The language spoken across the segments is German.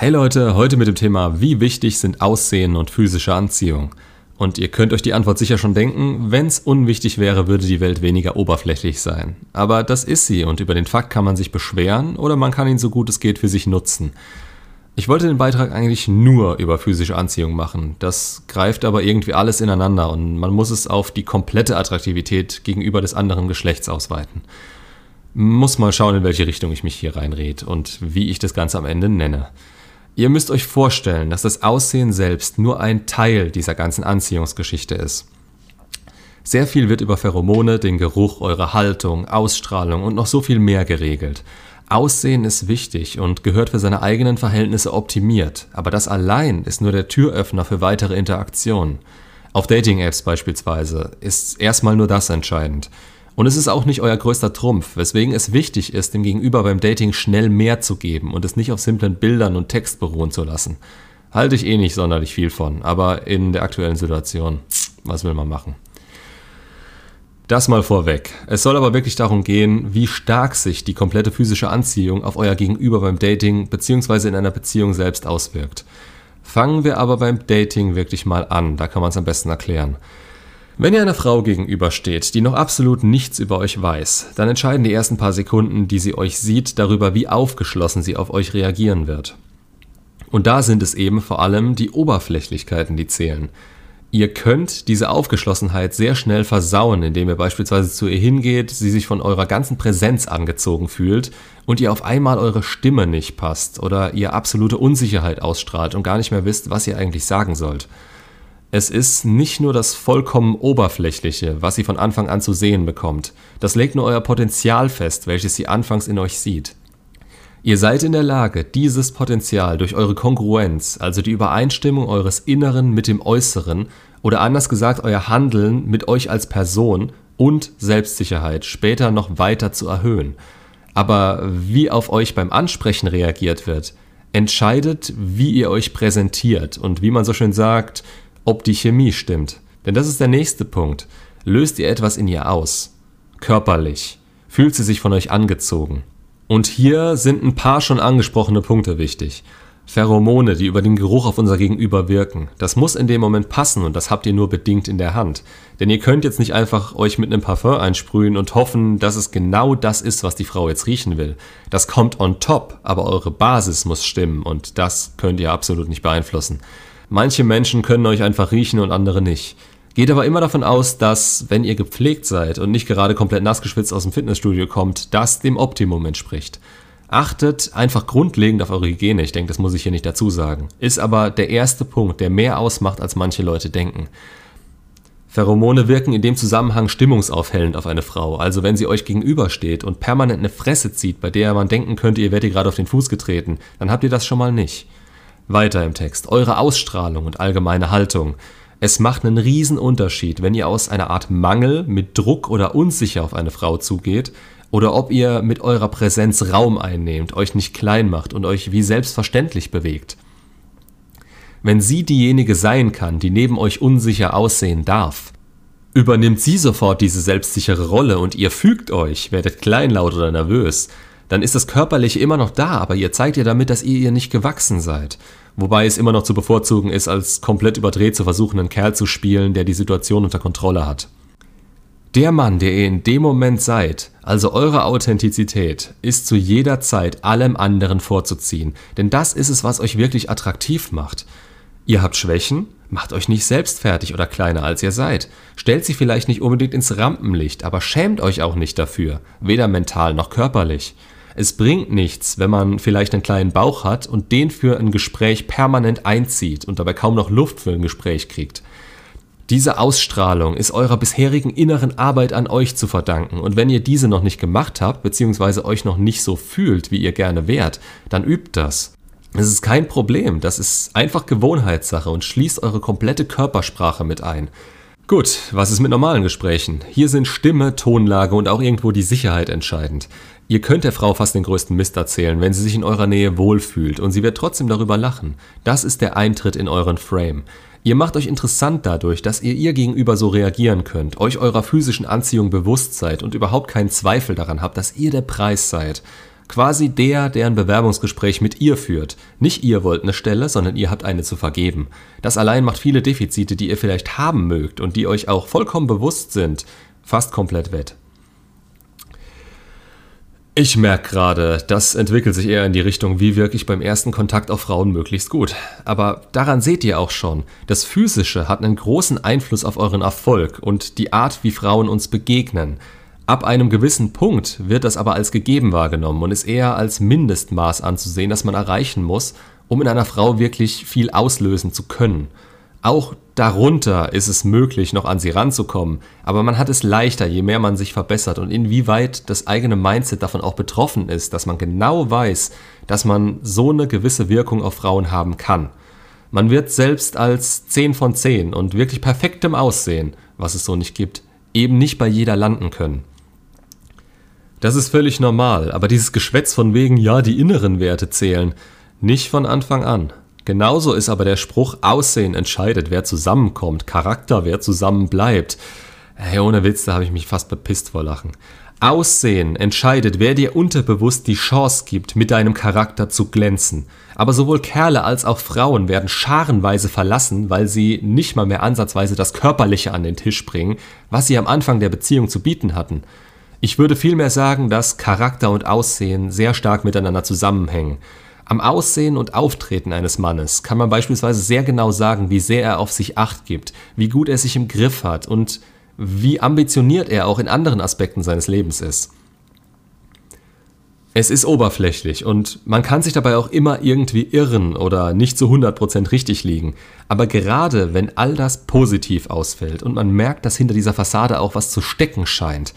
Hey Leute, heute mit dem Thema, wie wichtig sind Aussehen und physische Anziehung? Und ihr könnt euch die Antwort sicher schon denken, wenn es unwichtig wäre, würde die Welt weniger oberflächlich sein. Aber das ist sie und über den Fakt kann man sich beschweren oder man kann ihn so gut es geht für sich nutzen. Ich wollte den Beitrag eigentlich nur über physische Anziehung machen. Das greift aber irgendwie alles ineinander und man muss es auf die komplette Attraktivität gegenüber des anderen Geschlechts ausweiten. Muss mal schauen, in welche Richtung ich mich hier reinrede und wie ich das Ganze am Ende nenne. Ihr müsst euch vorstellen, dass das Aussehen selbst nur ein Teil dieser ganzen Anziehungsgeschichte ist. Sehr viel wird über Pheromone, den Geruch, eure Haltung, Ausstrahlung und noch so viel mehr geregelt. Aussehen ist wichtig und gehört für seine eigenen Verhältnisse optimiert, aber das allein ist nur der Türöffner für weitere Interaktionen. Auf Dating-Apps beispielsweise ist erstmal nur das entscheidend. Und es ist auch nicht euer größter Trumpf, weswegen es wichtig ist, dem Gegenüber beim Dating schnell mehr zu geben und es nicht auf simplen Bildern und Text beruhen zu lassen. Halte ich eh nicht sonderlich viel von, aber in der aktuellen Situation, was will man machen? Das mal vorweg. Es soll aber wirklich darum gehen, wie stark sich die komplette physische Anziehung auf euer Gegenüber beim Dating bzw. in einer Beziehung selbst auswirkt. Fangen wir aber beim Dating wirklich mal an, da kann man es am besten erklären. Wenn ihr einer Frau gegenübersteht, die noch absolut nichts über euch weiß, dann entscheiden die ersten paar Sekunden, die sie euch sieht, darüber, wie aufgeschlossen sie auf euch reagieren wird. Und da sind es eben vor allem die Oberflächlichkeiten, die zählen. Ihr könnt diese Aufgeschlossenheit sehr schnell versauen, indem ihr beispielsweise zu ihr hingeht, sie sich von eurer ganzen Präsenz angezogen fühlt und ihr auf einmal eure Stimme nicht passt oder ihr absolute Unsicherheit ausstrahlt und gar nicht mehr wisst, was ihr eigentlich sagen sollt. Es ist nicht nur das vollkommen Oberflächliche, was sie von Anfang an zu sehen bekommt. Das legt nur euer Potenzial fest, welches sie anfangs in euch sieht. Ihr seid in der Lage, dieses Potenzial durch eure Kongruenz, also die Übereinstimmung eures Inneren mit dem Äußeren, oder anders gesagt euer Handeln mit euch als Person und Selbstsicherheit später noch weiter zu erhöhen. Aber wie auf euch beim Ansprechen reagiert wird, entscheidet, wie ihr euch präsentiert und wie man so schön sagt, ob die Chemie stimmt. Denn das ist der nächste Punkt. Löst ihr etwas in ihr aus? Körperlich. Fühlt sie sich von euch angezogen? Und hier sind ein paar schon angesprochene Punkte wichtig. Pheromone, die über den Geruch auf unser Gegenüber wirken. Das muss in dem Moment passen und das habt ihr nur bedingt in der Hand. Denn ihr könnt jetzt nicht einfach euch mit einem Parfum einsprühen und hoffen, dass es genau das ist, was die Frau jetzt riechen will. Das kommt on top, aber eure Basis muss stimmen und das könnt ihr absolut nicht beeinflussen. Manche Menschen können euch einfach riechen und andere nicht. Geht aber immer davon aus, dass, wenn ihr gepflegt seid und nicht gerade komplett nass geschwitzt aus dem Fitnessstudio kommt, das dem Optimum entspricht. Achtet einfach grundlegend auf eure Hygiene, ich denke, das muss ich hier nicht dazu sagen. Ist aber der erste Punkt, der mehr ausmacht, als manche Leute denken. Pheromone wirken in dem Zusammenhang stimmungsaufhellend auf eine Frau. Also wenn sie euch gegenübersteht und permanent eine Fresse zieht, bei der man denken könnte, ihr werdet ihr gerade auf den Fuß getreten, dann habt ihr das schon mal nicht. Weiter im Text. Eure Ausstrahlung und allgemeine Haltung. Es macht einen riesen Unterschied, wenn ihr aus einer Art Mangel mit Druck oder unsicher auf eine Frau zugeht oder ob ihr mit eurer Präsenz Raum einnehmt, euch nicht klein macht und euch wie selbstverständlich bewegt. Wenn sie diejenige sein kann, die neben euch unsicher aussehen darf, übernimmt sie sofort diese selbstsichere Rolle und ihr fügt euch, werdet kleinlaut oder nervös, dann ist das Körperliche immer noch da, aber ihr zeigt ihr damit, dass ihr ihr nicht gewachsen seid. Wobei es immer noch zu bevorzugen ist, als komplett überdreht zu versuchen, einen Kerl zu spielen, der die Situation unter Kontrolle hat. Der Mann, der ihr in dem Moment seid, also eure Authentizität, ist zu jeder Zeit allem anderen vorzuziehen, denn das ist es, was euch wirklich attraktiv macht. Ihr habt Schwächen, macht euch nicht selbst fertig oder kleiner als ihr seid. Stellt sie vielleicht nicht unbedingt ins Rampenlicht, aber schämt euch auch nicht dafür, weder mental noch körperlich. Es bringt nichts, wenn man vielleicht einen kleinen Bauch hat und den für ein Gespräch permanent einzieht und dabei kaum noch Luft für ein Gespräch kriegt. Diese Ausstrahlung ist eurer bisherigen inneren Arbeit an euch zu verdanken und wenn ihr diese noch nicht gemacht habt, beziehungsweise euch noch nicht so fühlt, wie ihr gerne wärt, dann übt das. Es ist kein Problem, das ist einfach Gewohnheitssache und schließt eure komplette Körpersprache mit ein. Gut, was ist mit normalen Gesprächen? Hier sind Stimme, Tonlage und auch irgendwo die Sicherheit entscheidend. Ihr könnt der Frau fast den größten Mist erzählen, wenn sie sich in eurer Nähe wohlfühlt und sie wird trotzdem darüber lachen. Das ist der Eintritt in euren Frame. Ihr macht euch interessant dadurch, dass ihr ihr gegenüber so reagieren könnt, euch eurer physischen Anziehung bewusst seid und überhaupt keinen Zweifel daran habt, dass ihr der Preis seid. Quasi der, der ein Bewerbungsgespräch mit ihr führt. Nicht ihr wollt eine Stelle, sondern ihr habt eine zu vergeben. Das allein macht viele Defizite, die ihr vielleicht haben mögt und die euch auch vollkommen bewusst sind, fast komplett wett. Ich merke gerade, das entwickelt sich eher in die Richtung, wie wirke ich beim ersten Kontakt auf Frauen möglichst gut. Aber daran seht ihr auch schon, das Physische hat einen großen Einfluss auf euren Erfolg und die Art, wie Frauen uns begegnen. Ab einem gewissen Punkt wird das aber als gegeben wahrgenommen und ist eher als Mindestmaß anzusehen, das man erreichen muss, um in einer Frau wirklich viel auslösen zu können. Auch darunter ist es möglich, noch an sie ranzukommen, aber man hat es leichter, je mehr man sich verbessert und inwieweit das eigene Mindset davon auch betroffen ist, dass man genau weiß, dass man so eine gewisse Wirkung auf Frauen haben kann. Man wird selbst als 10 von 10 und wirklich perfektem Aussehen, was es so nicht gibt, eben nicht bei jeder landen können. Das ist völlig normal, aber dieses Geschwätz von wegen, ja, die inneren Werte zählen, nicht von Anfang an. Genauso ist aber der Spruch Aussehen entscheidet, wer zusammenkommt, Charakter, wer zusammen bleibt. Hey, ohne Witz, da habe ich mich fast bepisst vor Lachen. Aussehen entscheidet, wer dir unterbewusst die Chance gibt, mit deinem Charakter zu glänzen. Aber sowohl Kerle als auch Frauen werden scharenweise verlassen, weil sie nicht mal mehr ansatzweise das Körperliche an den Tisch bringen, was sie am Anfang der Beziehung zu bieten hatten. Ich würde vielmehr sagen, dass Charakter und Aussehen sehr stark miteinander zusammenhängen. Am Aussehen und Auftreten eines Mannes kann man beispielsweise sehr genau sagen, wie sehr er auf sich acht gibt, wie gut er sich im Griff hat und wie ambitioniert er auch in anderen Aspekten seines Lebens ist. Es ist oberflächlich und man kann sich dabei auch immer irgendwie irren oder nicht zu 100% richtig liegen. Aber gerade wenn all das positiv ausfällt und man merkt, dass hinter dieser Fassade auch was zu stecken scheint,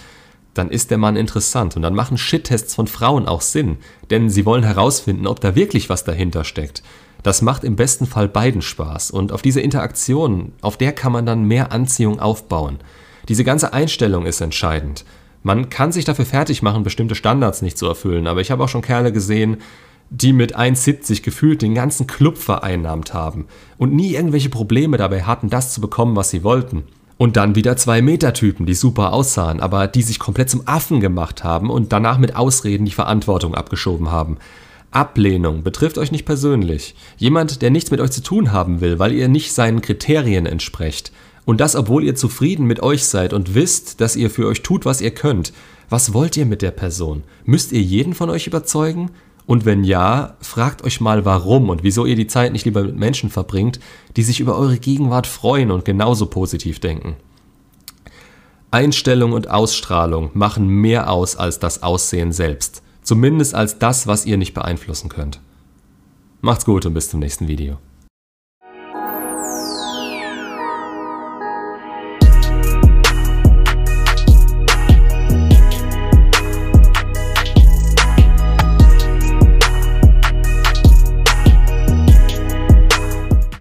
dann ist der Mann interessant und dann machen Shit-Tests von Frauen auch Sinn, denn sie wollen herausfinden, ob da wirklich was dahinter steckt. Das macht im besten Fall beiden Spaß und auf diese Interaktion, auf der kann man dann mehr Anziehung aufbauen. Diese ganze Einstellung ist entscheidend. Man kann sich dafür fertig machen, bestimmte Standards nicht zu erfüllen, aber ich habe auch schon Kerle gesehen, die mit 1,70 gefühlt den ganzen Club vereinnahmt haben und nie irgendwelche Probleme dabei hatten, das zu bekommen, was sie wollten. Und dann wieder zwei Meter-Typen, die super aussahen, aber die sich komplett zum Affen gemacht haben und danach mit Ausreden die Verantwortung abgeschoben haben. Ablehnung betrifft euch nicht persönlich. Jemand, der nichts mit euch zu tun haben will, weil ihr nicht seinen Kriterien entsprecht. Und das, obwohl ihr zufrieden mit euch seid und wisst, dass ihr für euch tut, was ihr könnt. Was wollt ihr mit der Person? Müsst ihr jeden von euch überzeugen? Und wenn ja, fragt euch mal warum und wieso ihr die Zeit nicht lieber mit Menschen verbringt, die sich über eure Gegenwart freuen und genauso positiv denken. Einstellung und Ausstrahlung machen mehr aus als das Aussehen selbst. Zumindest als das, was ihr nicht beeinflussen könnt. Macht's gut und bis zum nächsten Video.